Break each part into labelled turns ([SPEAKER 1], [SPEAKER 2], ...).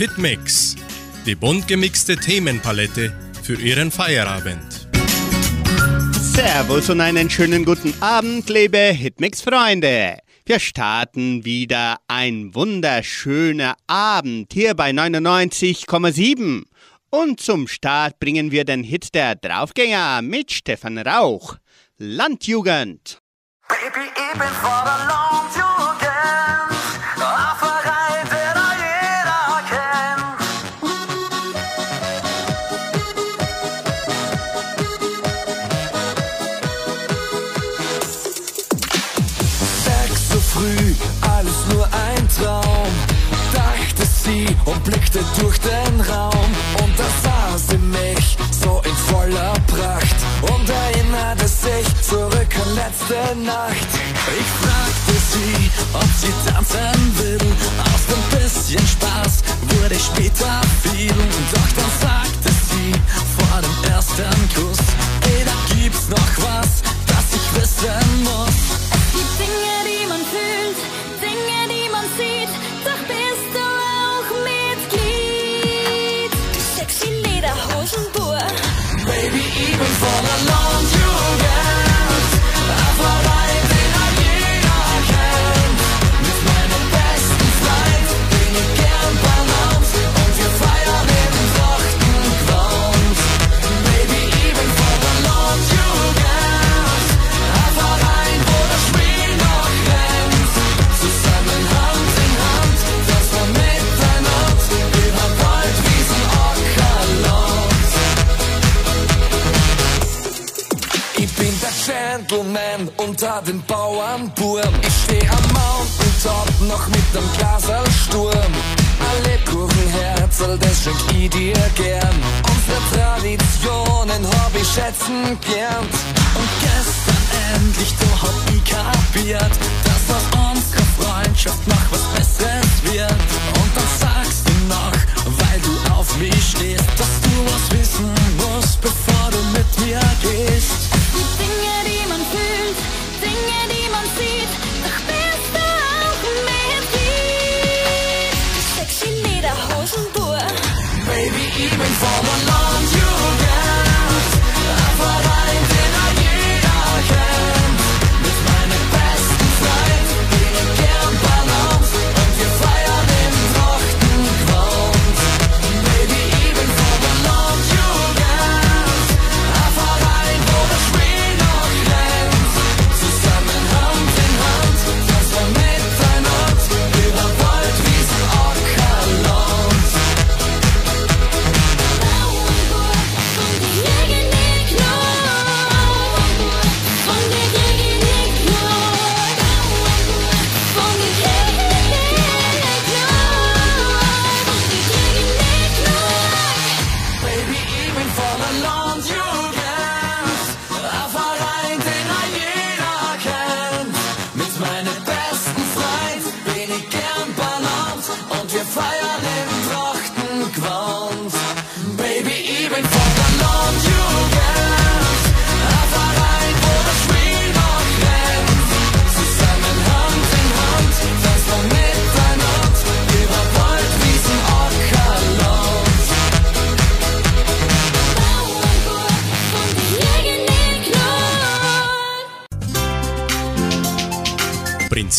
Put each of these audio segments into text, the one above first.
[SPEAKER 1] Hitmix, die bunt gemixte Themenpalette für Ihren Feierabend.
[SPEAKER 2] Servus und einen schönen guten Abend, liebe Hitmix-Freunde. Wir starten wieder ein wunderschöner Abend hier bei 99,7. Und zum Start bringen wir den Hit der Draufgänger mit Stefan Rauch. Landjugend.
[SPEAKER 3] Baby,
[SPEAKER 4] blickte durch den Raum. Und da sah sie mich so in voller Pracht und erinnerte sich zurück an letzte Nacht. Ich fragte sie, ob sie tanzen will, aus dem bisschen Spaß wurde später viel. Doch dann sagte sie vor dem ersten Kuss, ey, da gibt's noch was, das ich wissen muss.
[SPEAKER 5] Es gibt Dinge, die man fühlt,
[SPEAKER 4] Baby, ich bin Gentleman unter den Bauernbuben. Ich steh am Mountaintop noch mit dem Glaserlsturm. Alle Kuchenherzel, das schenk ich dir gern. Unsere Traditionen hab ich schätzen gelernt. Und gestern endlich, da hab ich kapiert, dass aus unserer Freundschaft noch was Besseres wird. Und dann sagst du noch, weil du auf mich stehst, dass du was wissen musst, bevor du mit mir gehst.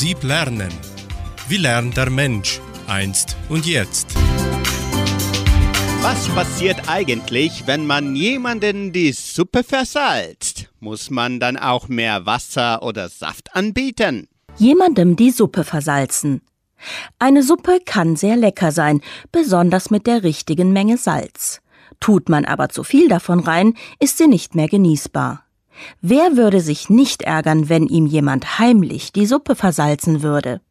[SPEAKER 1] Prinzip Lernen. Wie lernt der Mensch einst und jetzt?
[SPEAKER 2] Was passiert eigentlich, wenn man jemanden die Suppe versalzt? Muss man dann auch mehr Wasser oder Saft anbieten?
[SPEAKER 6] jemandem die Suppe versalzen. Eine Suppe kann sehr lecker sein, besonders mit der richtigen Menge Salz. Tut man aber zu viel davon rein, ist sie nicht mehr genießbar. Wer würde sich nicht ärgern, wenn ihm jemand heimlich die Suppe versalzen würde?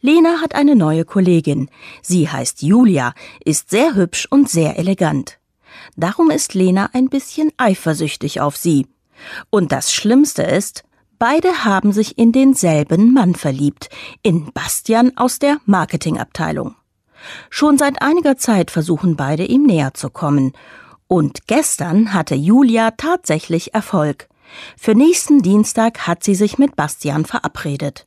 [SPEAKER 6] Lena hat eine neue Kollegin. Sie heißt Julia, ist sehr hübsch und sehr elegant. Darum ist Lena ein bisschen eifersüchtig auf sie. Und das Schlimmste ist, beide haben sich in denselben Mann verliebt, in Bastian aus der Marketingabteilung. Schon seit einiger Zeit versuchen beide ihm näher zu kommen. Und gestern hatte Julia tatsächlich Erfolg. Für nächsten Dienstag hat sie sich mit Bastian verabredet.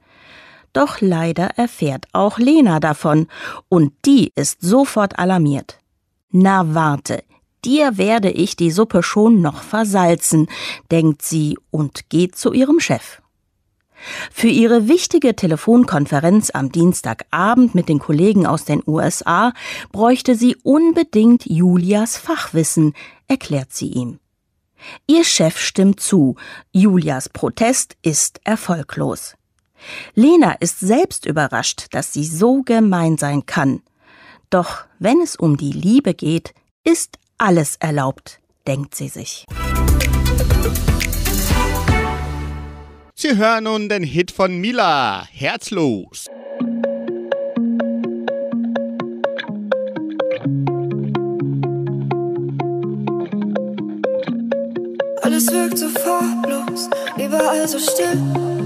[SPEAKER 6] Doch leider erfährt auch Lena davon, und die ist sofort alarmiert. Na warte, dir werde ich die Suppe schon noch versalzen, denkt sie und geht zu ihrem Chef. Für ihre wichtige Telefonkonferenz am Dienstagabend mit den Kollegen aus den USA bräuchte sie unbedingt Julias Fachwissen, erklärt sie ihm. Ihr Chef stimmt zu, Julias Protest ist erfolglos. Lena ist selbst überrascht, dass sie so gemein sein kann. Doch wenn es um die Liebe geht, ist alles erlaubt, denkt sie sich.
[SPEAKER 2] Sie hören nun den Hit von Mila, Herzlos.
[SPEAKER 7] Alles wirkt so farblos, überall so still.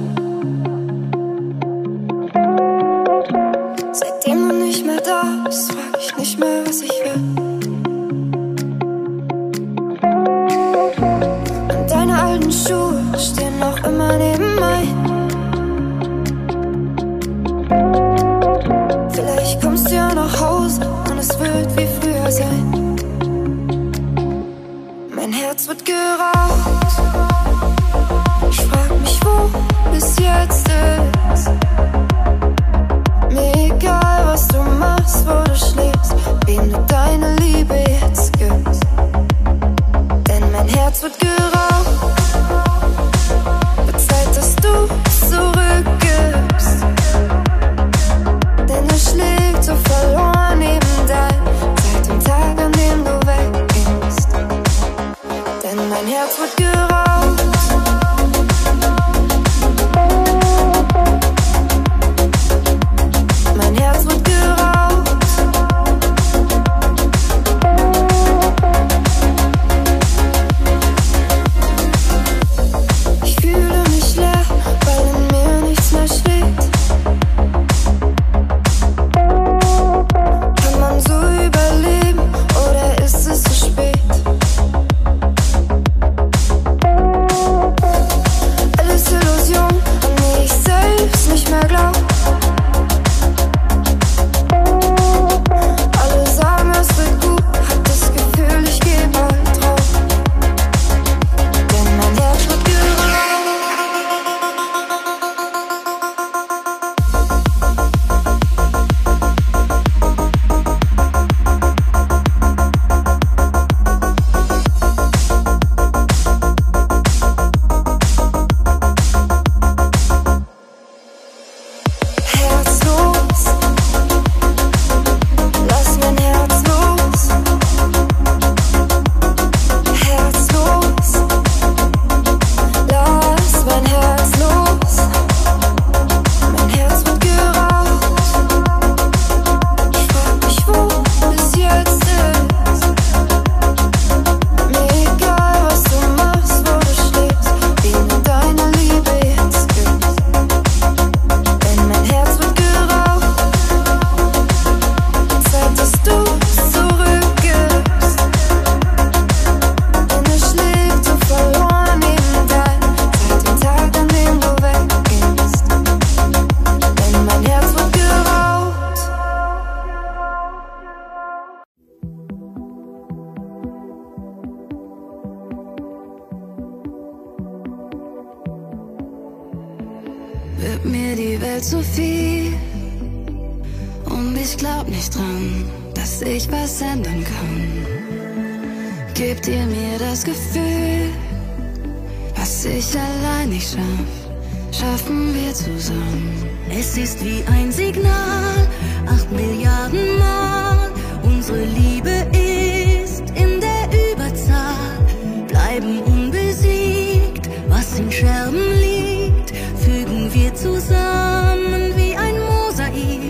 [SPEAKER 7] In
[SPEAKER 8] Scherben liegt, fügen wir zusammen wie ein Mosaik.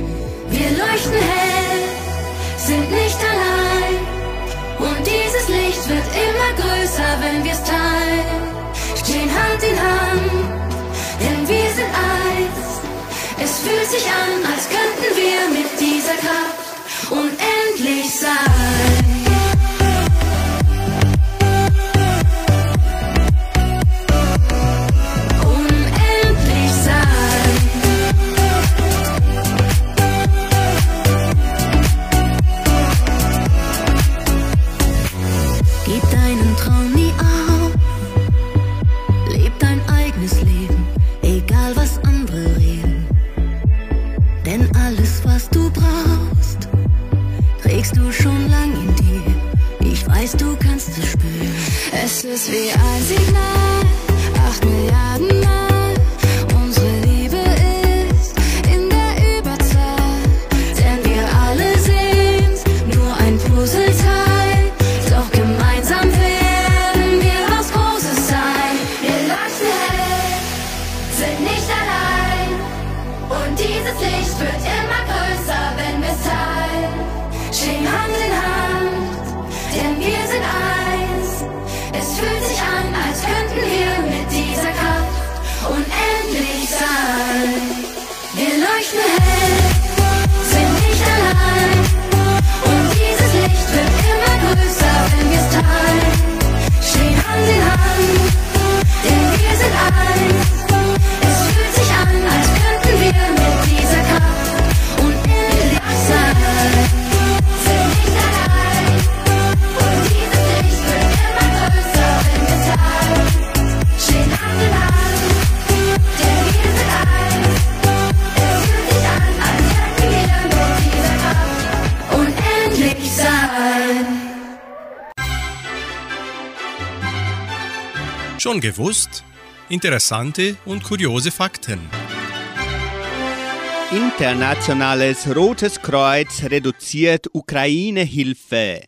[SPEAKER 8] Wir leuchten hell, sind nicht allein. Und dieses Licht wird immer größer, wenn wir's teilen. Stehen Hand in Hand, denn wir sind eins. Es fühlt sich an, als könnten wir mit dieser Kraft
[SPEAKER 5] Es ist wie
[SPEAKER 1] Schon gewusst? Interessante und kuriose Fakten.
[SPEAKER 2] Internationales Rotes Kreuz reduziert Ukraine-Hilfe.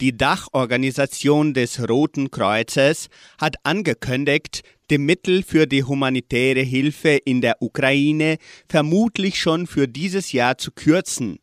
[SPEAKER 2] Die Dachorganisation des Roten Kreuzes hat angekündigt, die Mittel für die humanitäre Hilfe in der Ukraine vermutlich schon für dieses Jahr zu kürzen.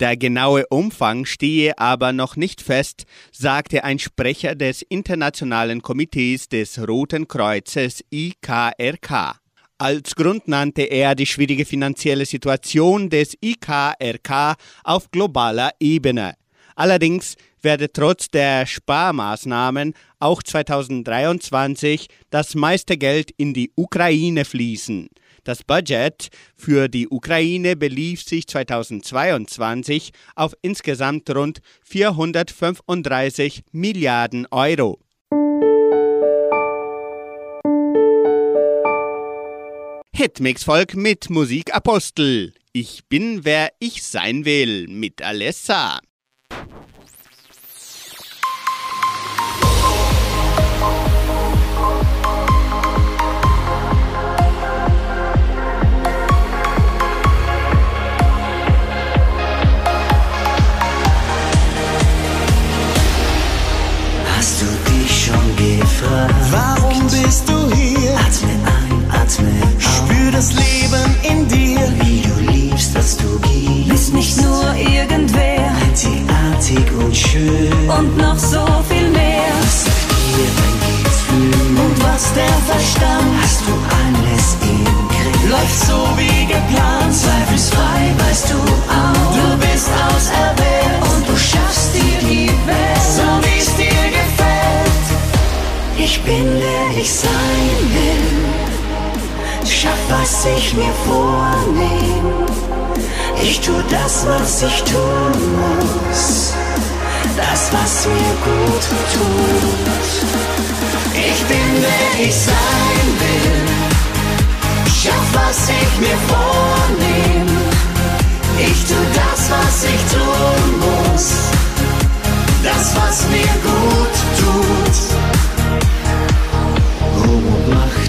[SPEAKER 2] Der genaue Umfang stehe aber noch nicht fest, sagte ein Sprecher des Internationalen Komitees des Roten Kreuzes IKRK. Als Grund nannte er die schwierige finanzielle Situation des IKRK auf globaler Ebene. Allerdings werde trotz der Sparmaßnahmen auch 2023 das meiste Geld in die Ukraine fließen. Das Budget für die Ukraine belief sich 2022 auf insgesamt rund 435 Milliarden Euro. Hitmix-Volk mit Musik Apostel. Ich bin, wer ich sein will, mit Alessa.
[SPEAKER 9] Schon gefragt? Was ich mir vornehme. Ich tu das, was ich tun muss. Das, was mir gut tut. Ich bin, wer ich sein will. Schaff, was ich mir vornehme. Ich tu das, was ich tun muss. Das, was mir gut tut. Und Macht,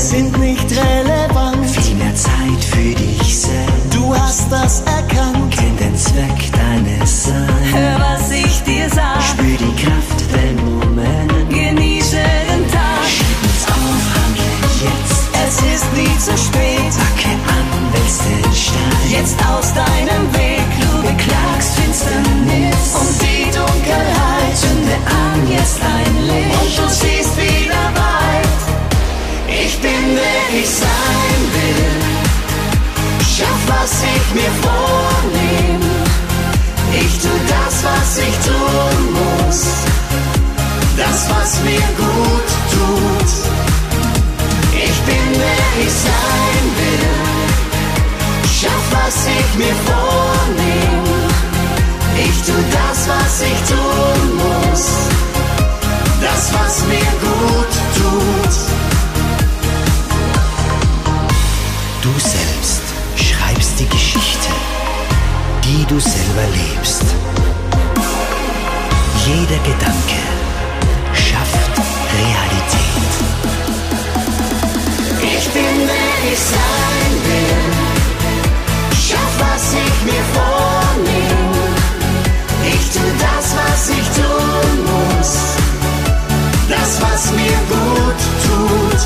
[SPEAKER 9] sind nicht relevant. Viel mehr Zeit für dich selbst. Du hast das erkannt. Kenn den Zweck deines Seins.
[SPEAKER 5] Hör, was ich dir sag.
[SPEAKER 9] Spür die Kraft der Moment.
[SPEAKER 5] Genieße den Tag.
[SPEAKER 9] Schieb uns auf, handle jetzt.
[SPEAKER 5] Es ist nie zu spät.
[SPEAKER 9] Packe an, wälz den Stein.
[SPEAKER 5] Jetzt aus deinem Weg. Du beklagst Finsternis und die Dunkelheit. Zünde an jetzt ein Licht und du siehst wieder weit.
[SPEAKER 9] Wer ich sein will. Schaff, was ich mir vornehme. Ich tu das, was ich tun muss. Das, was mir gut tut. Ich bin, wer ich sein will. Schaff, was ich mir vornehme. Ich tu das, was ich tun muss. Das, was mir gut tut. Du selber lebst. Jeder Gedanke schafft Realität. Ich bin, wer ich sein will. Schaff, was ich mir vornehme. Ich tu das, was ich tun muss. Das, was mir gut tut.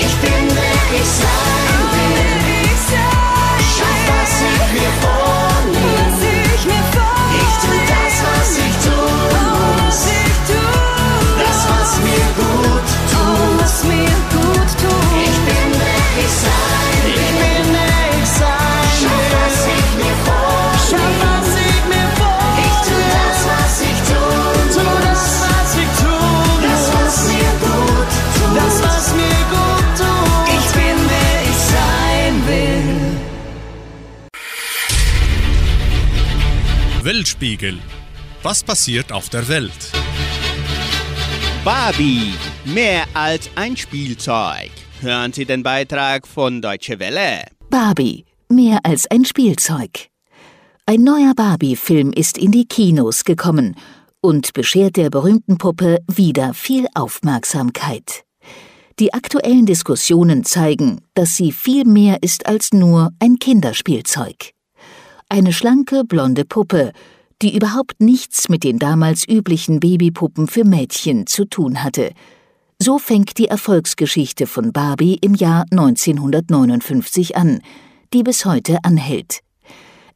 [SPEAKER 9] Ich bin, wer ich sein will.
[SPEAKER 1] Weltspiegel. Was passiert auf der Welt?
[SPEAKER 2] Barbie, mehr als ein Spielzeug. Hören Sie den Beitrag von Deutsche Welle.
[SPEAKER 10] Barbie, mehr als ein Spielzeug. Ein neuer Barbie-Film ist in die Kinos gekommen und beschert der berühmten Puppe wieder viel Aufmerksamkeit. Die aktuellen Diskussionen zeigen, dass sie viel mehr ist als nur ein Kinderspielzeug. Eine schlanke, blonde Puppe, die überhaupt nichts mit den damals üblichen Babypuppen für Mädchen zu tun hatte. So fängt die Erfolgsgeschichte von Barbie im Jahr 1959 an, die bis heute anhält.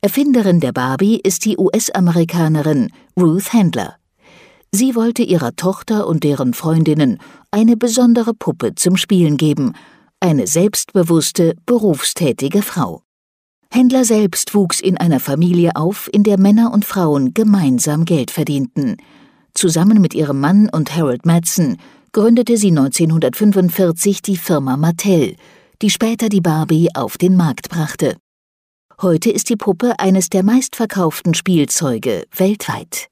[SPEAKER 10] Erfinderin der Barbie ist die US-Amerikanerin Ruth Handler. Sie wollte ihrer Tochter und deren Freundinnen eine besondere Puppe zum Spielen geben, eine selbstbewusste, berufstätige Frau. Händler selbst wuchs in einer Familie auf, in der Männer und Frauen gemeinsam Geld verdienten. Zusammen mit ihrem Mann und Harold Madsen gründete sie 1945 die Firma Mattel, die später die Barbie auf den Markt brachte. Heute ist die Puppe eines der meistverkauften Spielzeuge weltweit.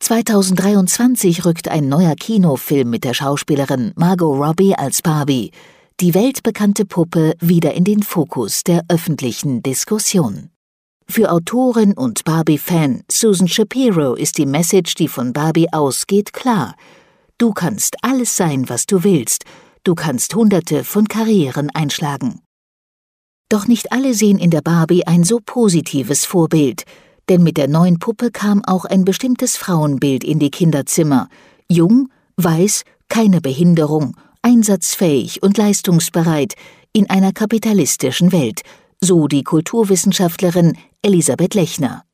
[SPEAKER 10] 2023 rückt ein neuer Kinofilm mit der Schauspielerin Margot Robbie als Barbie, die weltbekannte Puppe, wieder in den Fokus der öffentlichen Diskussion. Für Autorin und Barbie-Fan Susan Shapiro ist die Message, die von Barbie ausgeht, klar. Du kannst alles sein, was du willst. Du kannst hunderte von Karrieren einschlagen. Doch nicht alle sehen in der Barbie ein so positives Vorbild, denn mit der neuen Puppe kam auch ein bestimmtes Frauenbild in die Kinderzimmer. Jung, weiß, keine Behinderung, einsatzfähig und leistungsbereit in einer kapitalistischen Welt, so die Kulturwissenschaftlerin Elisabeth Lechner.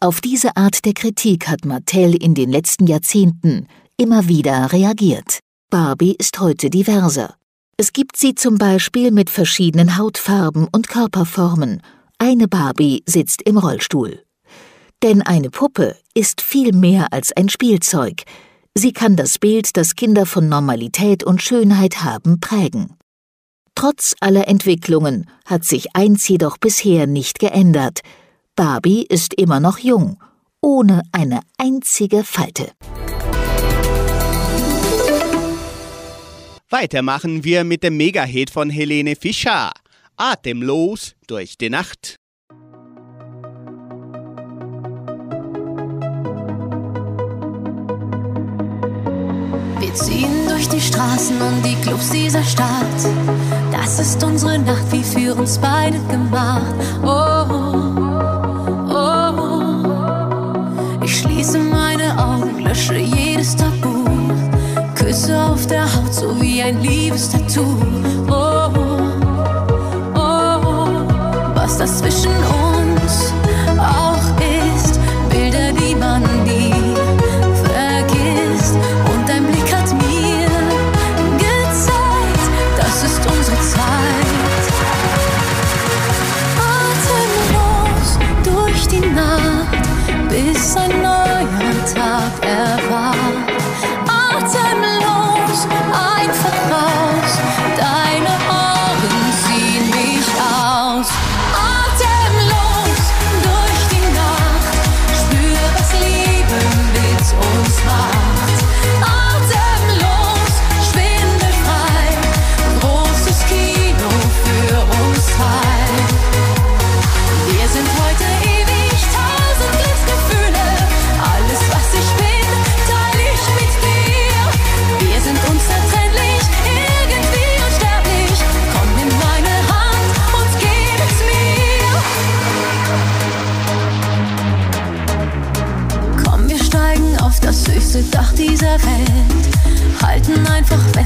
[SPEAKER 10] Auf diese Art der Kritik hat Mattel in den letzten Jahrzehnten immer wieder reagiert. Barbie ist heute diverser. Es gibt sie zum Beispiel mit verschiedenen Hautfarben und Körperformen. Eine Barbie sitzt im Rollstuhl. Denn eine Puppe ist viel mehr als ein Spielzeug. Sie kann das Bild, das Kinder von Normalität und Schönheit haben, prägen. Trotz aller Entwicklungen hat sich eins jedoch bisher nicht geändert. Barbie ist immer noch jung, ohne eine einzige Falte.
[SPEAKER 2] Weitermachen wir mit dem Mega-Hit von Helene Fischer. Atemlos durch die Nacht.
[SPEAKER 5] Wir ziehen durch die Straßen und die Clubs dieser Stadt. Das ist unsere Nacht, wie für uns beide gemacht. Oh, oh, oh. Ich schließe meine Augen, lösche jedes Tabu. Küsse auf der Haut, so wie ein Liebestattoo. Oh, oh, oh. Was das zwischen uns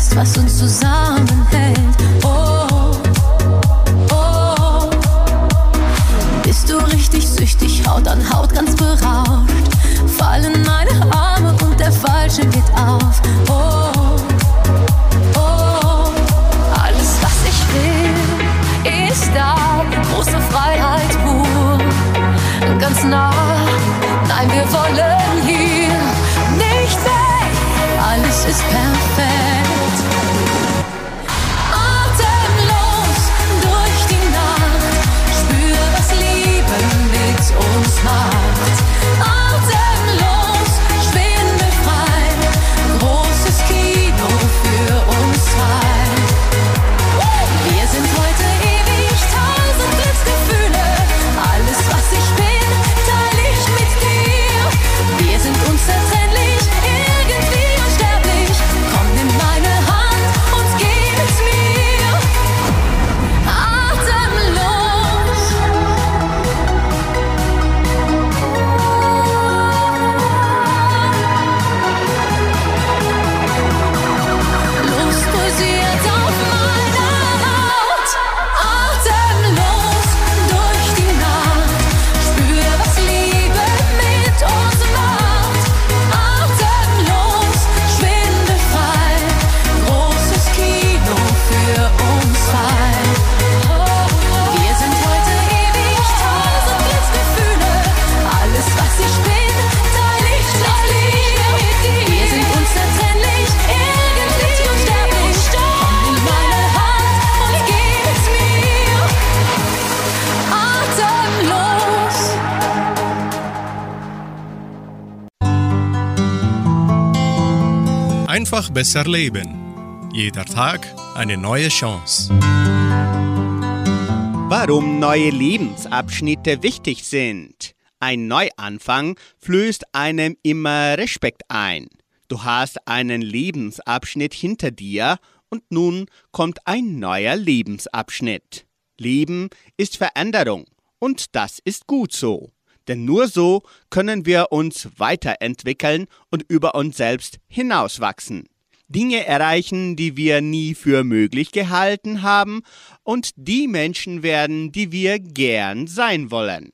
[SPEAKER 5] fest, was uns zusammenhält.
[SPEAKER 1] Einfach besser leben. Jeder Tag eine neue Chance.
[SPEAKER 2] Warum neue Lebensabschnitte wichtig sind. Ein Neuanfang flößt einem immer Respekt ein. Du hast einen Lebensabschnitt hinter dir und nun kommt ein neuer Lebensabschnitt. Leben ist Veränderung und das ist gut so. Denn nur so können wir uns weiterentwickeln und über uns selbst hinauswachsen. Dinge erreichen, die wir nie für möglich gehalten haben und die Menschen werden, die wir gern sein wollen.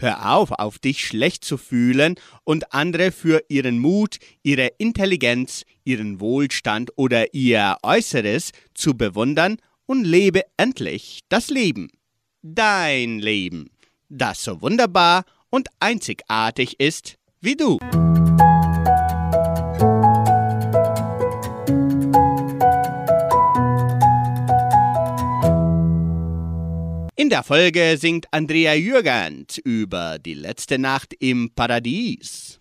[SPEAKER 2] Hör auf, auf dich schlecht zu fühlen und andere für ihren Mut, ihre Intelligenz, ihren Wohlstand oder ihr Äußeres zu bewundern und lebe endlich das Leben. Dein Leben, das so wunderbar und einzigartig ist wie du. In der Folge singt Andrea Jürgens über die letzte Nacht im Paradies.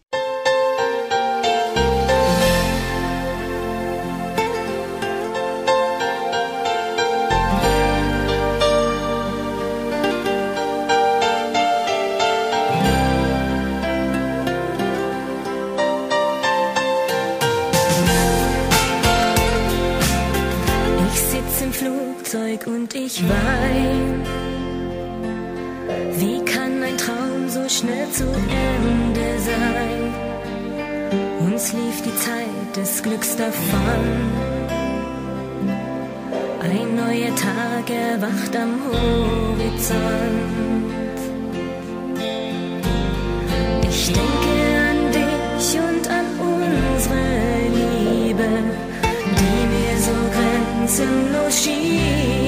[SPEAKER 11] Ich wein. Wie kann ein Traum so schnell zu Ende sein? Uns lief die Zeit des Glücks davon. Ein neuer Tag erwacht am Horizont. Ich denke an dich und an unsere Liebe, die mir so grenzenlos schien.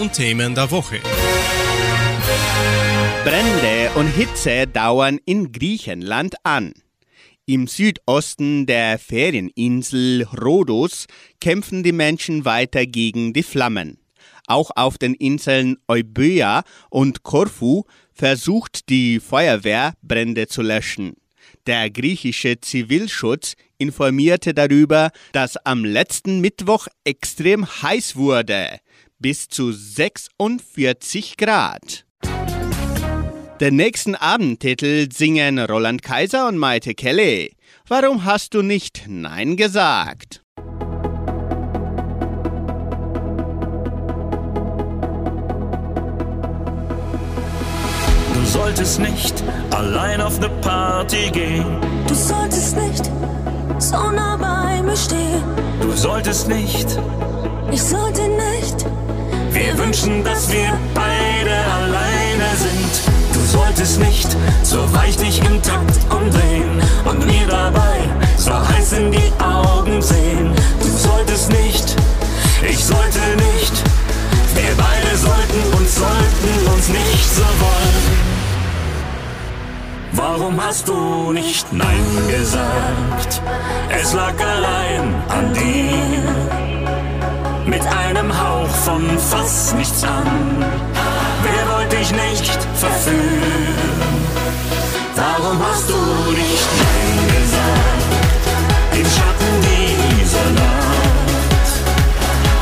[SPEAKER 1] Und Themen der Woche.
[SPEAKER 2] Brände und Hitze dauern in Griechenland an. Im Südosten der Ferieninsel Rhodos kämpfen die Menschen weiter gegen die Flammen. Auch auf den Inseln Euböa und Korfu versucht die Feuerwehr Brände zu löschen. Der griechische Zivilschutz informierte darüber, dass am letzten Mittwoch extrem heiß wurde, bis zu 46 Grad. Den nächsten Abendtitel singen Roland Kaiser und Maite Kelly. Warum hast du nicht Nein gesagt?
[SPEAKER 12] Du solltest nicht allein auf ne Party gehen.
[SPEAKER 11] Du solltest nicht so nah bei mir stehen.
[SPEAKER 12] Du solltest nicht.
[SPEAKER 11] Ich sollte nicht.
[SPEAKER 12] Wir wünschen, dass wir beide alleine sind. Du solltest nicht so weich dich im Takt umdrehen und mir dabei so heiß in die Augen sehen. Du solltest nicht. Ich sollte nicht. Wir beide sollten uns, sollten uns nicht so wollen. Warum hast du nicht Nein gesagt? Es lag allein an dir. Mit einem Hauch von fast nichts an. Wer wollte dich nicht verführen? Warum hast du nicht Nein gesagt? Im Schatten dieser Nacht.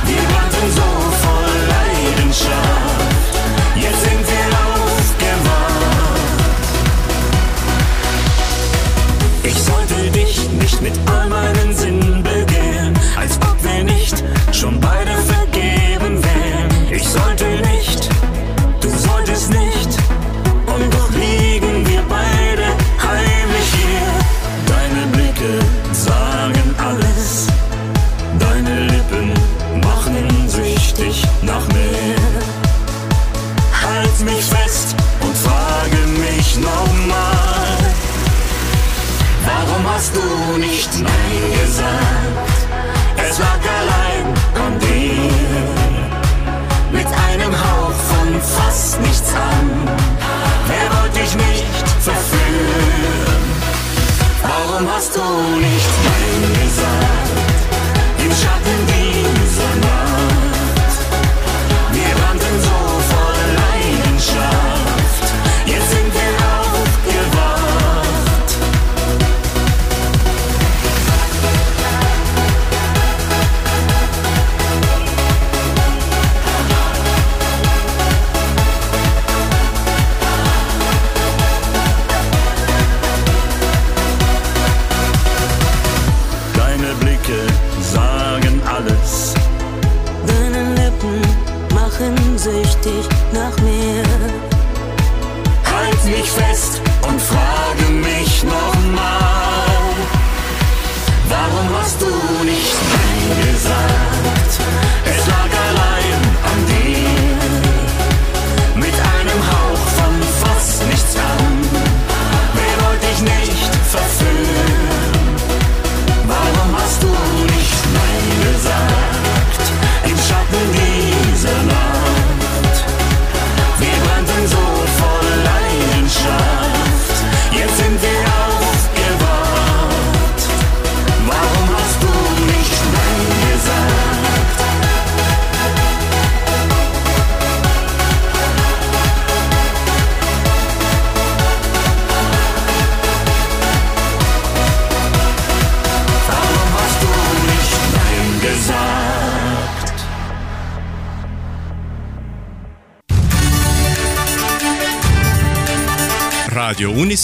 [SPEAKER 12] Wir brannten so voll Leidenschaft. Jetzt sind wir aufgewacht. Ich sollte dich nicht mit all meinen Sinnen begehren, als ob nicht. Schon beide vergeben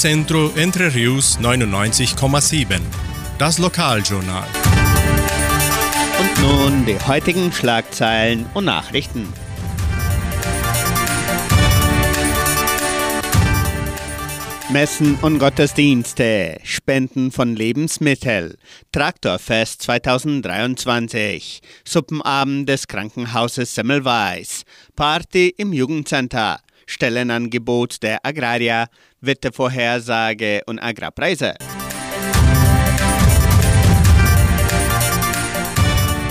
[SPEAKER 1] Radio Unicentro Entre Rius 99,7. Das Lokaljournal.
[SPEAKER 2] Und nun die heutigen Schlagzeilen und Nachrichten. Messen und Gottesdienste, Spenden von Lebensmitteln, Traktorfest 2023, Suppenabend des Krankenhauses Semmelweis, Party im Jugendcenter, Stellenangebot der Agraria, Wettervorhersage und Agrarpreise.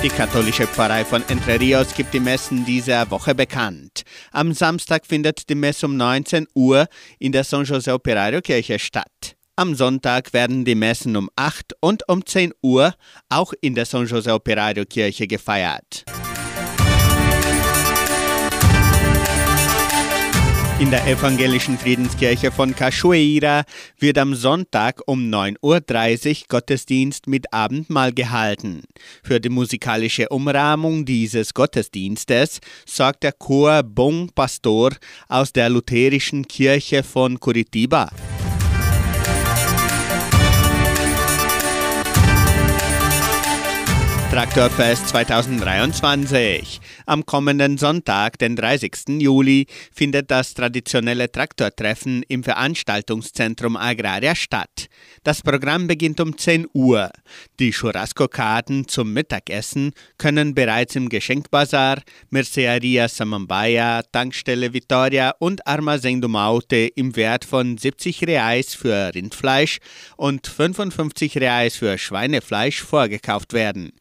[SPEAKER 2] Die katholische Pfarrei von Entre Rios gibt die Messen dieser Woche bekannt. Am Samstag findet die Messe um 19 Uhr in der San José Operario Kirche statt. Am Sonntag werden die Messen um 8 und um 10 Uhr auch in der San José Operario Kirche gefeiert. In der evangelischen Friedenskirche von Cachoeira wird am Sonntag um 9.30 Uhr Gottesdienst mit Abendmahl gehalten. Für die musikalische Umrahmung dieses Gottesdienstes sorgt der Chor Bon Pastor aus der lutherischen Kirche von Curitiba. Traktorfest 2023. Am kommenden Sonntag, den 30. Juli, findet das traditionelle Traktortreffen im Veranstaltungszentrum Agraria statt. Das Programm beginnt um 10 Uhr. Die Churrasco-Karten zum Mittagessen können bereits im Geschenkbazar, Merceria Samambaya, Tankstelle Vittoria und Armazém do Maute im Wert von 70 Reais für Rindfleisch und 55 Reais für Schweinefleisch vorgekauft werden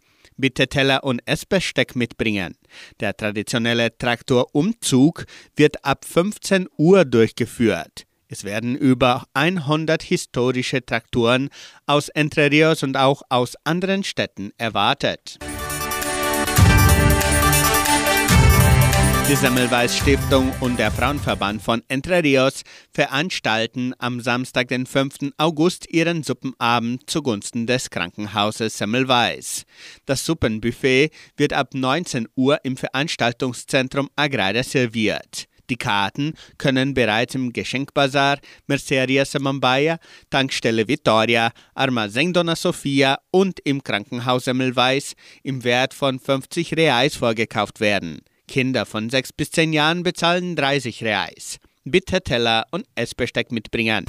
[SPEAKER 2] bitte Teller und Essbesteck mitbringen. Der traditionelle Traktorumzug wird ab 15 Uhr durchgeführt. Es werden über 100 historische Traktoren aus Entre Rios und auch aus anderen Städten erwartet. Die Semmelweis Stiftung und der Frauenverband von Entre Rios veranstalten am Samstag, den 5. August, ihren Suppenabend zugunsten des Krankenhauses Semmelweis. Das Suppenbuffet wird ab 19 Uhr im Veranstaltungszentrum Agraria serviert. Die Karten können bereits im Geschenkbazar, Merceria Samambaya, Tankstelle Vittoria, Armazém Dona Sofia und im Krankenhaus Semmelweis im Wert von 50 Reais vorgekauft werden. Kinder von 6 bis 10 Jahren bezahlen 30 Reais. Bitte Teller und Essbesteck mitbringen.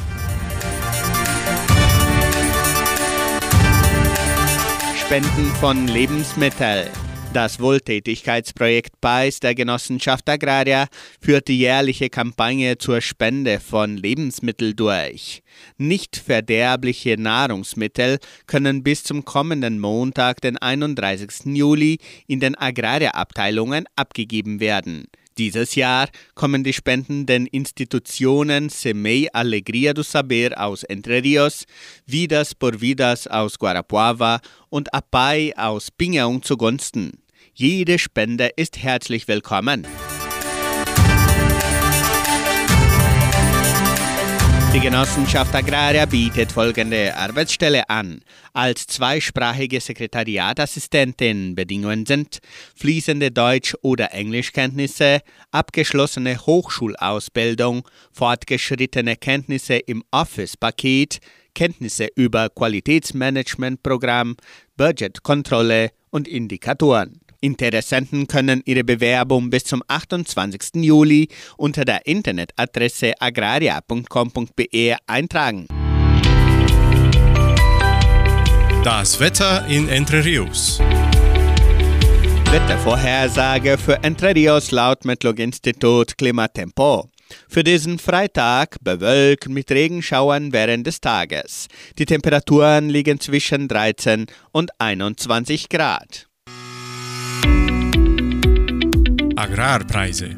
[SPEAKER 2] Spenden von Lebensmitteln. Das Wohltätigkeitsprojekt PAIS der Genossenschaft Agraria führt die jährliche Kampagne zur Spende von Lebensmitteln durch. Nicht verderbliche Nahrungsmittel können bis zum kommenden Montag, den 31. Juli, in den Agraria-Abteilungen abgegeben werden. Dieses Jahr kommen die Spenden den Institutionen Semei Alegria do Saber aus Entre Rios, Vidas por Vidas aus Guarapuava und Apai aus Pinhaão zugunsten. Jede Spende ist herzlich willkommen. Die Genossenschaft Agraria bietet folgende Arbeitsstelle an. Als zweisprachige Sekretariatassistentin Bedingungen sind fließende Deutsch- oder Englischkenntnisse, abgeschlossene Hochschulausbildung, fortgeschrittene Kenntnisse im Office-Paket, Kenntnisse über Qualitätsmanagementprogramm, Budgetkontrolle und Indikatoren. Interessenten können ihre Bewerbung bis zum 28. Juli unter der Internetadresse agraria.com.be eintragen.
[SPEAKER 1] Das Wetter in Entre Rios.
[SPEAKER 2] Wettervorhersage für Entre Rios laut Metlog-Institut Klimatempo. Für diesen Freitag bewölkt mit Regenschauern während des Tages. Die Temperaturen liegen zwischen 13 und 21 Grad.
[SPEAKER 1] Agrarpreise.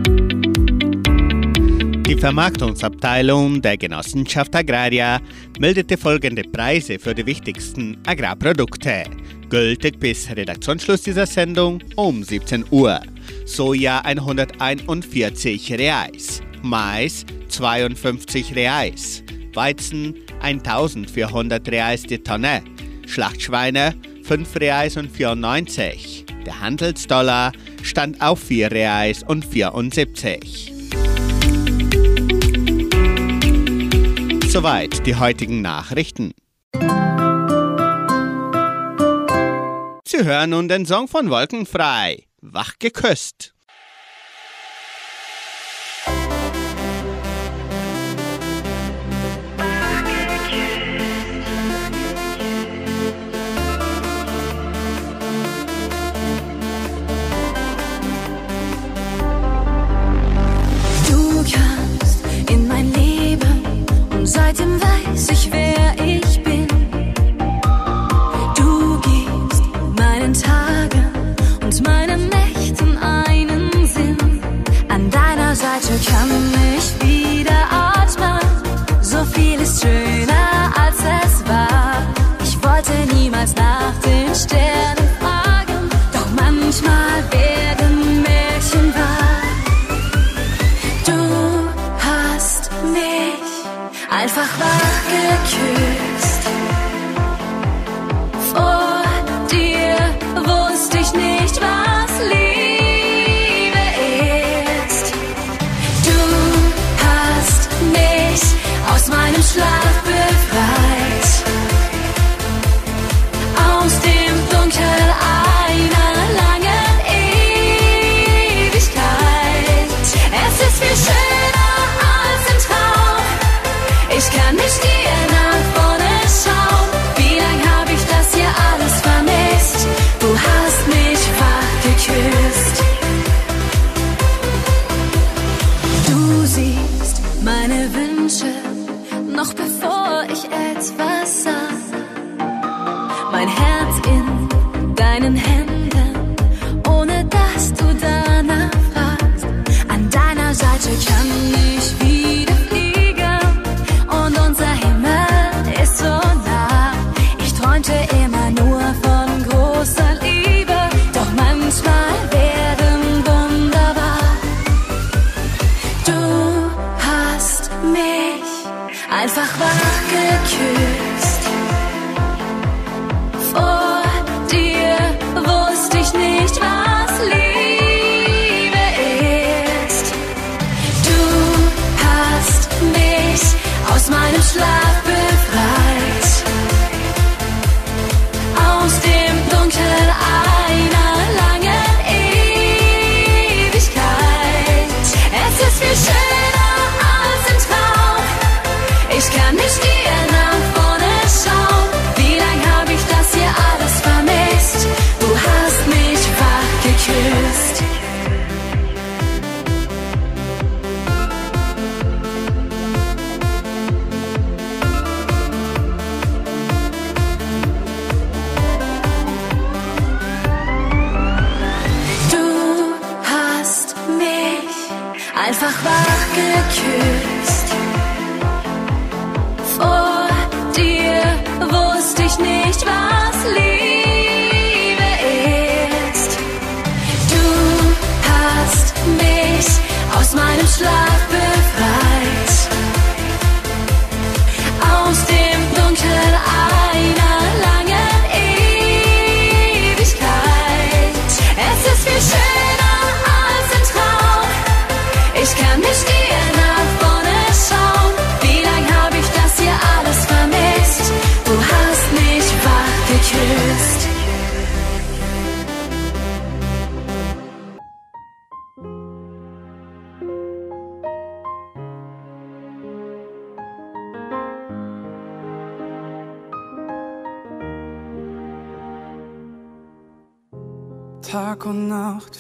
[SPEAKER 2] Die Vermarktungsabteilung der Genossenschaft Agraria meldete folgende Preise für die wichtigsten Agrarprodukte. Gültig bis Redaktionsschluss dieser Sendung um 17 Uhr. Soja 141 Reais. Mais 52 Reais. Weizen 1400 Reais die Tonne. Schlachtschweine 5 Reais und 94. Der Handelsdollar stand auf 4 Reais und 74. Soweit die heutigen Nachrichten. Sie hören nun den Song von Wolkenfrei. Wach geküsst.
[SPEAKER 8] Seitdem weiß ich, wer ich bin. Du gibst meinen Tagen
[SPEAKER 5] mit meinen Nächten einen Sinn. An deiner Seite kann ich wieder atmen. So viel ist schöner als es war. Ich wollte niemals nach den Sternen einfach wach geküsst.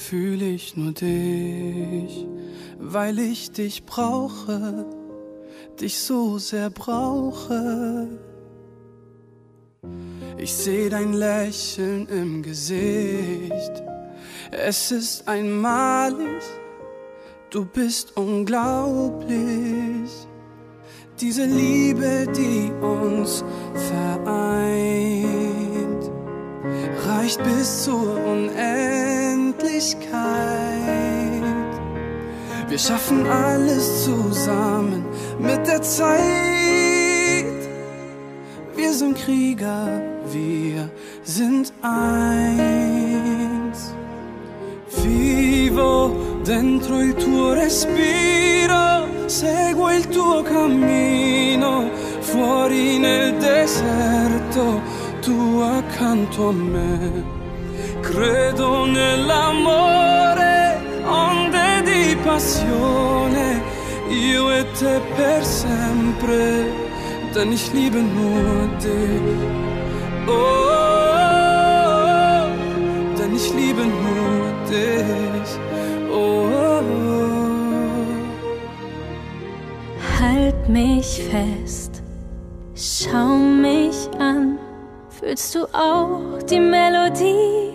[SPEAKER 13] Fühle ich nur dich, weil ich dich brauche, dich so sehr brauche. Ich sehe dein Lächeln im Gesicht, es ist einmalig, du bist unglaublich. Diese Liebe, die uns vereint, reicht bis zur Unendlichkeit. Wir schaffen alles zusammen mit der Zeit. Wir sind Krieger, wir sind eins. Vivo dentro il tuo respiro, seguo il tuo cammino, fuori nel deserto, tu accanto a me. Credo nell'amore, onde di passione, io e te per sempre, denn ich liebe nur dich. Oh, denn ich liebe nur dich. Oh,
[SPEAKER 11] Halt mich fest, schau mich an. Fühlst du auch die Melodie,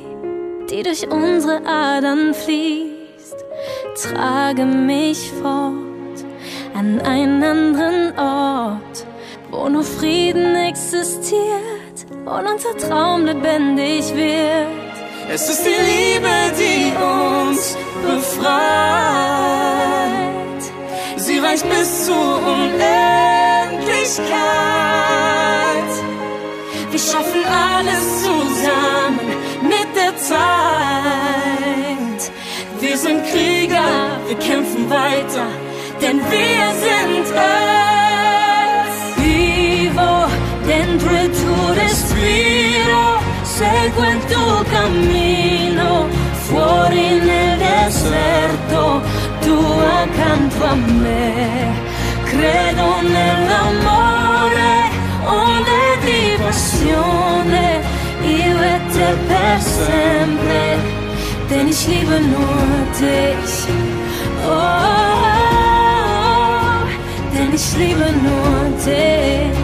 [SPEAKER 11] die
[SPEAKER 5] durch unsere Adern fließt. Trage mich fort an einen anderen Ort, wo nur Frieden existiert und unser Traum lebendig wird.
[SPEAKER 13] Es ist die Liebe, die uns befreit. Sie reicht bis zur Unendlichkeit.
[SPEAKER 5] Schaffen alles zusammen mit der Zeit.
[SPEAKER 13] Wir sind Krieger, wir kämpfen weiter, denn wir sind es.
[SPEAKER 5] Vivo dentro tuo respiro, seguo il tuo cammino, fuori nel deserto, tu accanto a me. Credo nell'amore, di passione, io e te per sempre, denn ich liebe nur dich. Oh, oh, denn ich liebe nur dich.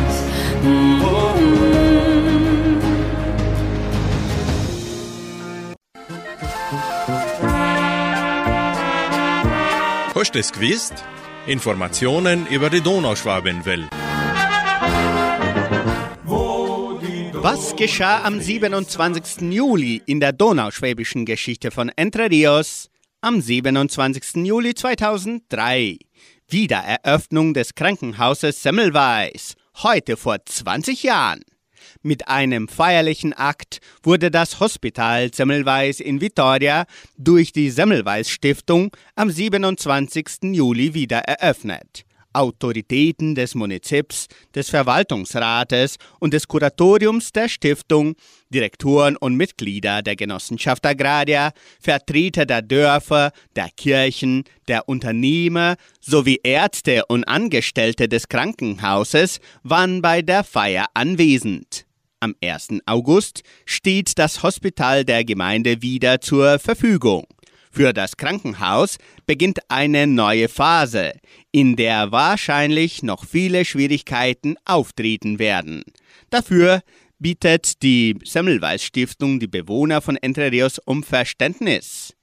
[SPEAKER 1] Hast du es gewusst? Informationen über die Donauschwabenwelle.
[SPEAKER 2] Was geschah am 27. Juli in der donauschwäbischen Geschichte von Entre Rios? Am 27. Juli 2003. Wiedereröffnung des Krankenhauses Semmelweis. Heute vor 20 Jahren. Mit einem feierlichen Akt wurde das Hospital Semmelweis in Vitoria durch die Semmelweis Stiftung am 27. Juli wieder eröffnet. Autoritäten des Munizips, des Verwaltungsrates und des Kuratoriums der Stiftung, Direktoren und Mitglieder der Genossenschaft Agraria, Vertreter der Dörfer, der Kirchen, der Unternehmer sowie Ärzte und Angestellte des Krankenhauses waren bei der Feier anwesend. Am 1. August steht das Hospital der Gemeinde wieder zur Verfügung. Für das Krankenhaus beginnt eine neue Phase, in der wahrscheinlich noch viele Schwierigkeiten auftreten werden. Dafür bietet die Semmelweis Stiftung die Bewohner von Entre Rios um Verständnis.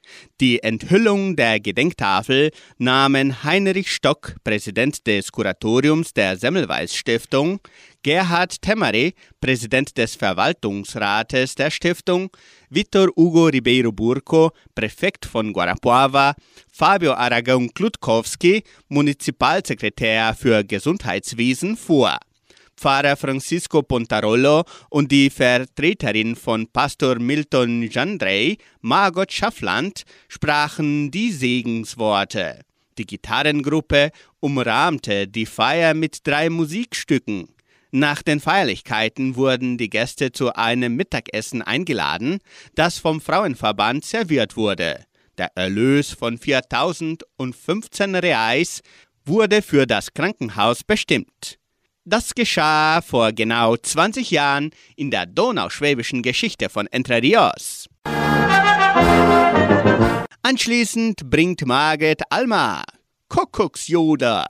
[SPEAKER 2] Die Enthüllung der Gedenktafel nahmen Heinrich Stock, Präsident des Kuratoriums der Semmelweis Stiftung, Gerhard Temere, Präsident des Verwaltungsrates der Stiftung, Vitor Hugo Ribeiro Burco, Präfekt von Guarapuava, Fabio Aragon Klutkowski, Munizipalsekretär für Gesundheitswesen vor. Pfarrer Francisco Pontarollo und die Vertreterin von Pastor Milton Jandrei, Margot Schaffland, sprachen die Segensworte. Die Gitarrengruppe umrahmte die Feier mit drei Musikstücken. Nach den Feierlichkeiten wurden die Gäste zu einem Mittagessen eingeladen, das vom Frauenverband serviert wurde. Der Erlös von 4015 Reais wurde für das Krankenhaus bestimmt. Das geschah vor genau 20 Jahren in der donauschwäbischen Geschichte von Entre Rios. Anschließend bringt Margit Alma Kuckucksjoder.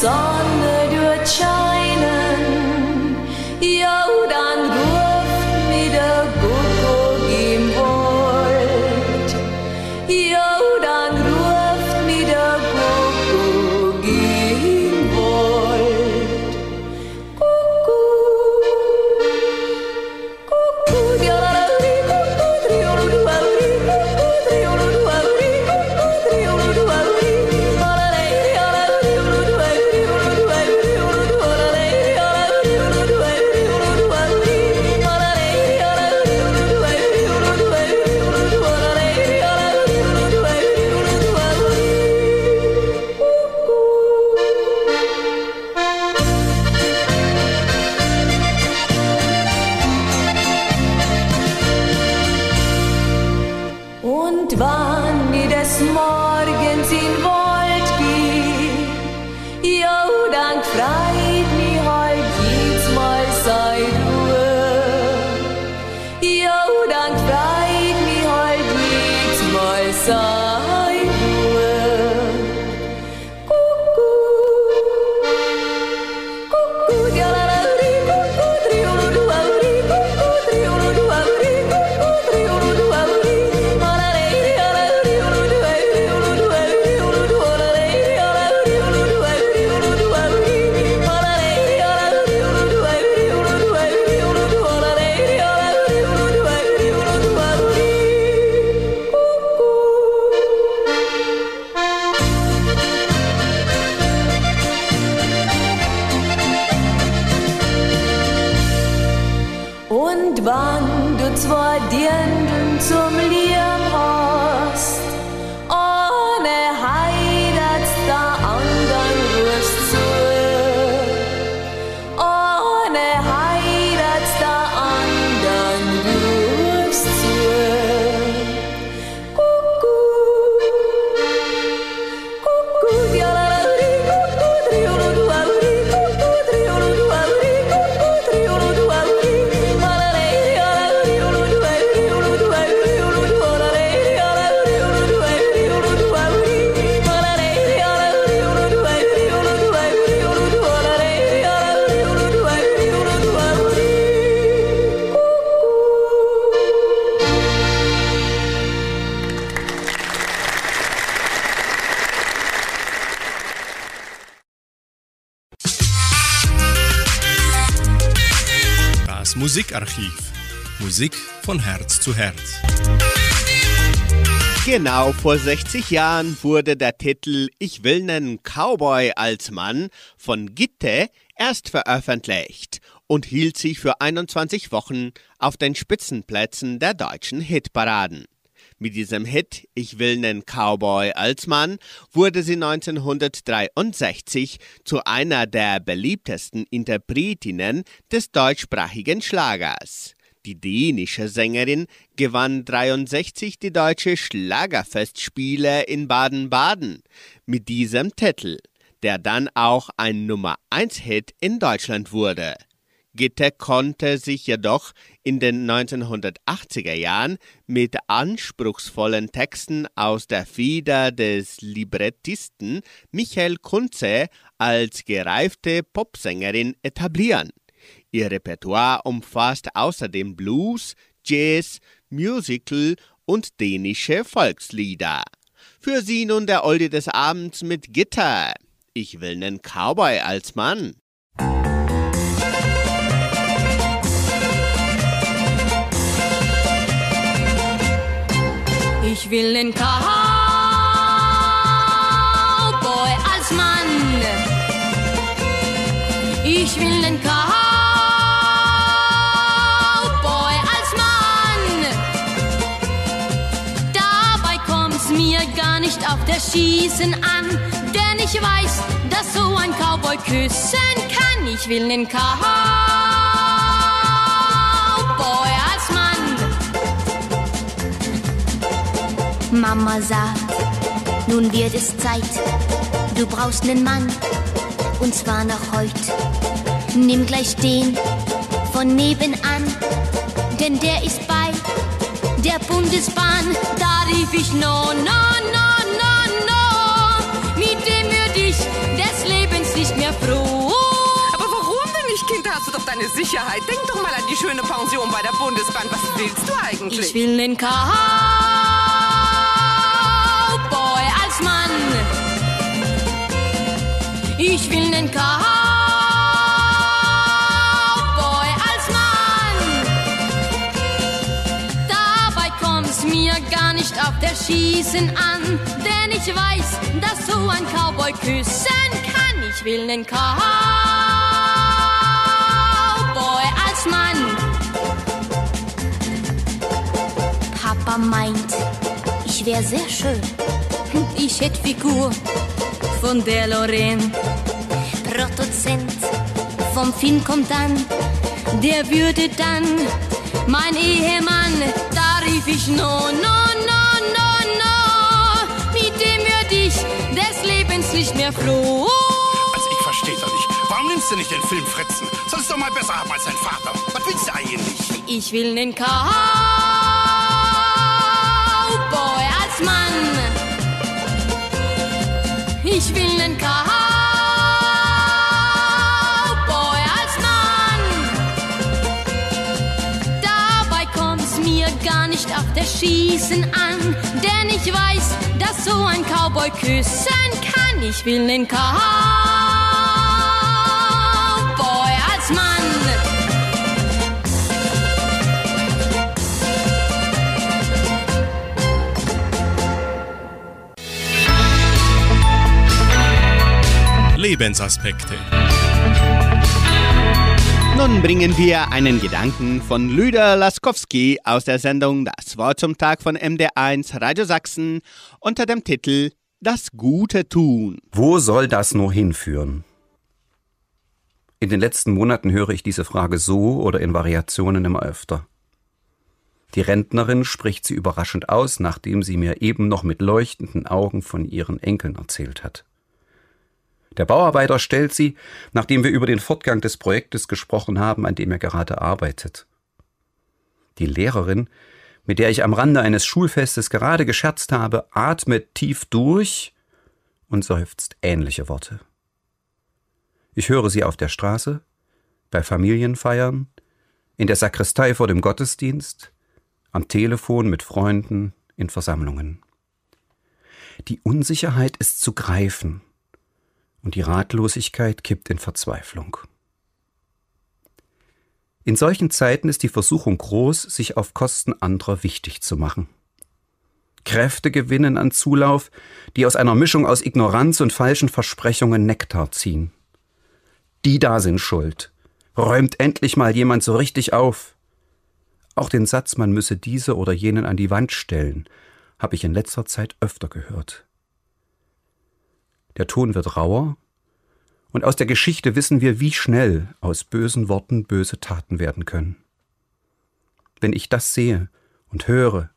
[SPEAKER 14] saw
[SPEAKER 5] small Musikarchiv. Musik von Herz zu Herz.
[SPEAKER 2] Genau vor 60 Jahren wurde der Titel Ich will nen Cowboy als Mann von Gitte erst veröffentlicht und hielt sich für 21 Wochen auf den Spitzenplätzen der deutschen Hitparaden. Mit diesem Hit Ich will nen Cowboy als Mann wurde sie 1963 zu einer der beliebtesten Interpretinnen des deutschsprachigen Schlagers. Die dänische Sängerin gewann 63 die deutsche Schlagerfestspiele in Baden-Baden mit diesem Titel, der dann auch ein Nummer 1 Hit in Deutschland wurde. Gitte konnte sich jedoch in den 1980er Jahren mit anspruchsvollen Texten aus der Feder des Librettisten Michael Kunze als gereifte Popsängerin etablieren. Ihr Repertoire umfasst außerdem Blues, Jazz, Musical und dänische Volkslieder. Für sie nun der Oldie des Abends mit Gitter. Ich will nen Cowboy als Mann.
[SPEAKER 14] Ich will nen Cowboy als Mann. Ich will nen Cowboy als Mann. Dabei kommt's mir gar nicht auf das Schießen an, denn ich weiß, dass so ein Cowboy küssen kann. Ich will nen Cowboy
[SPEAKER 15] Mama sagt, nun wird es Zeit, du brauchst nen Mann, und zwar noch heut. Nimm gleich den von nebenan, denn der ist bei der Bundesbahn.
[SPEAKER 14] Da rief ich no, no, no, no, no. Mit dem würd ich des Lebens nicht mehr froh.
[SPEAKER 16] Aber warum denn nicht, Kind? Hast du doch deine Sicherheit. Denk doch mal an die schöne Pension bei der Bundesbahn. Was willst du eigentlich?
[SPEAKER 14] Ich will nen Cowboy Ich will nen Cowboy als Mann. Dabei kommt's mir gar nicht auf das Schießen an, denn ich weiß, dass so ein Cowboy küssen kann. Ich will nen Cowboy als Mann.
[SPEAKER 15] Papa meint, ich wär sehr schön.
[SPEAKER 14] Ich hätt Figur von der Lorraine.
[SPEAKER 15] Produzent vom Film kommt dann,
[SPEAKER 14] Der würde dann mein Ehemann, da rief ich no, no, no, no, no. Mit dem würd ich des Lebens nicht mehr froh.
[SPEAKER 17] Also ich verstehe doch nicht. Warum nimmst du nicht den Film Fritzen? Sollst doch mal besser haben als dein Vater. Was willst du eigentlich?
[SPEAKER 14] Ich will nen Cowboy als Mann. Ich will nen Cowboy gar nicht auf das Schießen an, denn ich weiß, dass so ein Cowboy küssen kann. Ich will nen Cowboy als Mann.
[SPEAKER 5] Lebensaspekte.
[SPEAKER 2] Nun bringen wir einen Gedanken von Lüder Laskowski aus der Sendung Das Wort zum Tag von MD1 Radio Sachsen unter dem Titel Das Gute tun.
[SPEAKER 18] Wo soll das nur hinführen? In den letzten Monaten höre ich diese Frage so oder in Variationen immer öfter. Die Rentnerin spricht sie überraschend aus, nachdem sie mir eben noch mit leuchtenden Augen von ihren Enkeln erzählt hat. Der Bauarbeiter stellt sie, nachdem wir über den Fortgang des Projektes gesprochen haben, an dem er gerade arbeitet. Die Lehrerin, mit der ich am Rande eines Schulfestes gerade gescherzt habe, atmet tief durch und seufzt ähnliche Worte. Ich höre sie auf der Straße, bei Familienfeiern, in der Sakristei vor dem Gottesdienst, am Telefon mit Freunden, in Versammlungen. Die Unsicherheit ist zu greifen und die Ratlosigkeit kippt in Verzweiflung. In solchen Zeiten ist die Versuchung groß, sich auf Kosten anderer wichtig zu machen. Kräfte gewinnen an Zulauf, die aus einer Mischung aus Ignoranz und falschen Versprechungen Nektar ziehen. Die da sind schuld. Räumt endlich mal jemand so richtig auf. Auch den Satz, man müsse diese oder jenen an die Wand stellen, habe ich in letzter Zeit öfter gehört. Der Ton wird rauer, und aus der Geschichte wissen wir, wie schnell aus bösen Worten böse Taten werden können. Wenn ich das sehe und höre,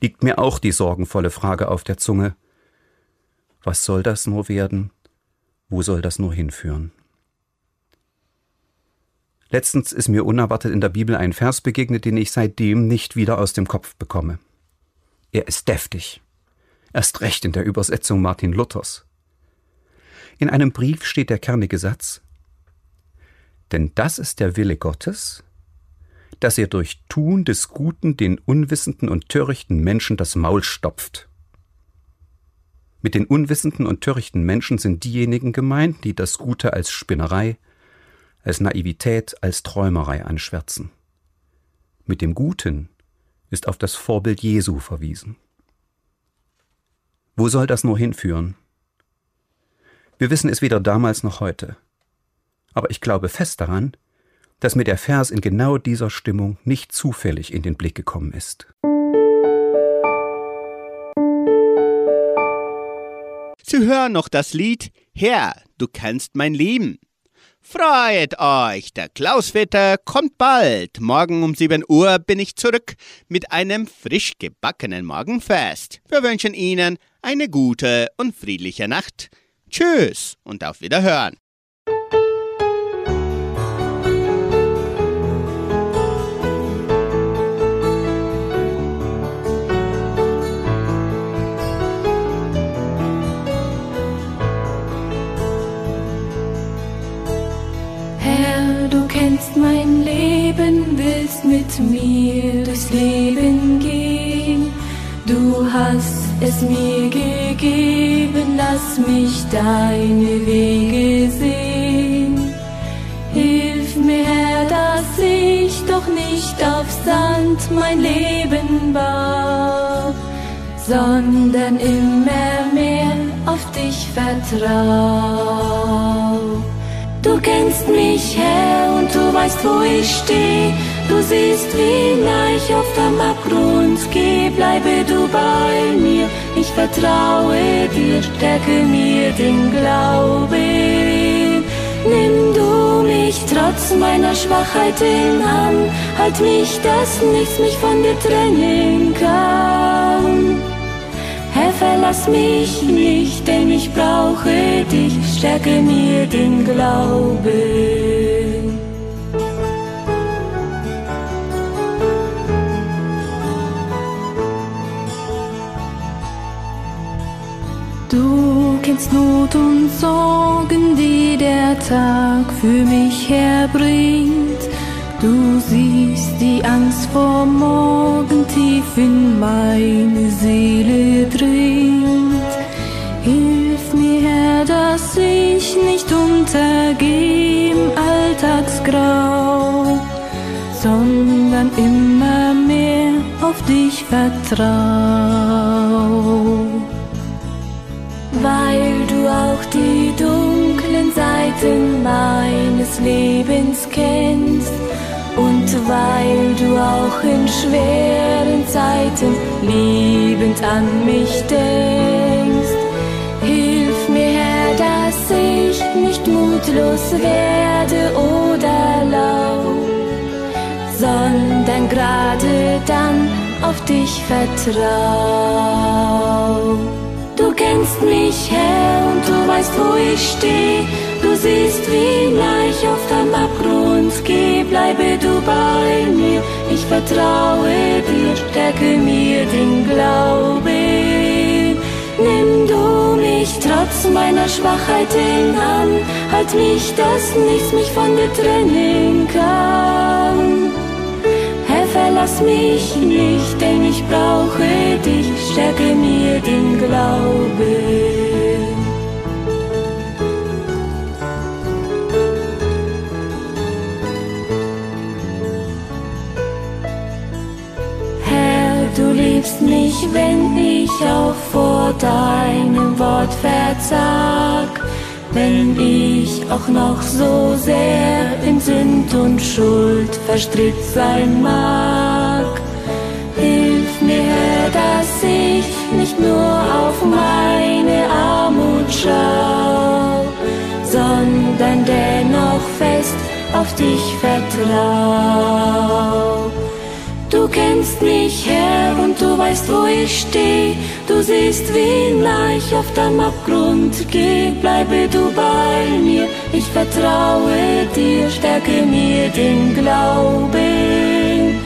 [SPEAKER 18] liegt mir auch die sorgenvolle Frage auf der Zunge, was soll das nur werden? Wo soll das nur hinführen? Letztens ist mir unerwartet in der Bibel ein Vers begegnet, den ich seitdem nicht wieder aus dem Kopf bekomme. Er ist deftig. Erst recht in der Übersetzung Martin Luthers. In einem Brief steht der kernige Satz Denn das ist der Wille Gottes, dass er durch Tun des Guten den unwissenden und törichten Menschen das Maul stopft. Mit den unwissenden und törichten Menschen sind diejenigen gemeint, die das Gute als Spinnerei, als Naivität, als Träumerei anschwärzen. Mit dem Guten ist auf das Vorbild Jesu verwiesen. Wo soll das nur hinführen? Wir wissen es weder damals noch heute. Aber ich glaube fest daran, dass mir der Vers in genau dieser Stimmung nicht zufällig in den Blick gekommen ist.
[SPEAKER 2] Sie hören noch das Lied Herr, du kennst mein Leben. Freut euch, der Klausvetter kommt bald. Morgen um 7 Uhr bin ich zurück mit einem frisch gebackenen Morgenfest. Wir wünschen Ihnen eine gute und friedliche Nacht. Tschüss und auf Wiederhören.
[SPEAKER 5] Herr, du kennst mein Leben, willst mit mir durchs Leben gehen. Du hast es mir gegeben, lass mich deine Wege sehen. Hilf mir, Herr, dass ich doch nicht auf Sand mein Leben baue, sondern immer mehr auf dich vertrau. Du kennst mich, Herr, und du weißt, wo ich steh. Du siehst, wie nah ich auf dem Abgrund geh. Bleibe du bei mir, ich vertraue dir, stärke mir den Glauben. Nimm du mich trotz meiner Schwachheiten an, halt mich, dass nichts mich von dir trennen kann. Herr, verlass mich nicht, denn ich brauche dich, stärke mir den Glauben. Du kennst Not und Sorgen, die der Tag für mich herbringt. Du siehst die Angst vor morgen tief in meine Seele dringt. Hilf mir, Herr, dass ich nicht untergehe im Alltagsgrau, sondern immer mehr auf dich vertrau. Auch die dunklen Seiten meines Lebens kennst und weil du auch in schweren Zeiten liebend an mich denkst. Hilf mir, Herr, dass ich nicht mutlos werde oder lau, sondern gerade dann auf dich vertrau. Du kennst mich, Herr, weißt, wo ich steh. Du siehst, wie ich auf dem Abgrund geh. Bleibe du bei mir, ich vertraue dir, stärke mir den Glauben. Nimm du mich trotz meiner Schwachheiten an, halt mich, dass nichts mich von dir trennen kann. Herr, verlass mich nicht, denn ich brauche dich, stärke mir den Glauben. Wenn ich auch vor deinem Wort versag, wenn ich auch noch so sehr in Sünd und Schuld verstrickt sein mag. Hilf mir, dass ich nicht nur auf meine Armut schau, sondern dennoch fest auf dich vertrau. Kennst mich, Herr, und du weißt, wo ich steh. Du siehst, wie ich auf dem Abgrund geh. Bleibe du bei mir, ich vertraue dir, stärke mir den Glauben.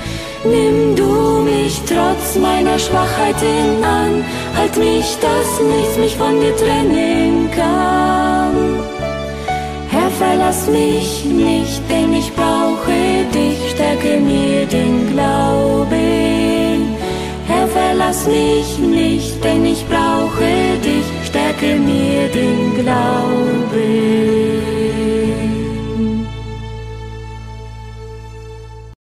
[SPEAKER 5] Nimm du mich trotz meiner Schwachheiten an, halt mich, dass nichts mich von dir trennen kann. Herr, verlass mich nicht, denn ich brauche dich, stärke mir den Glauben. Herr, verlass mich nicht, denn ich brauche dich, stärke mir den Glauben.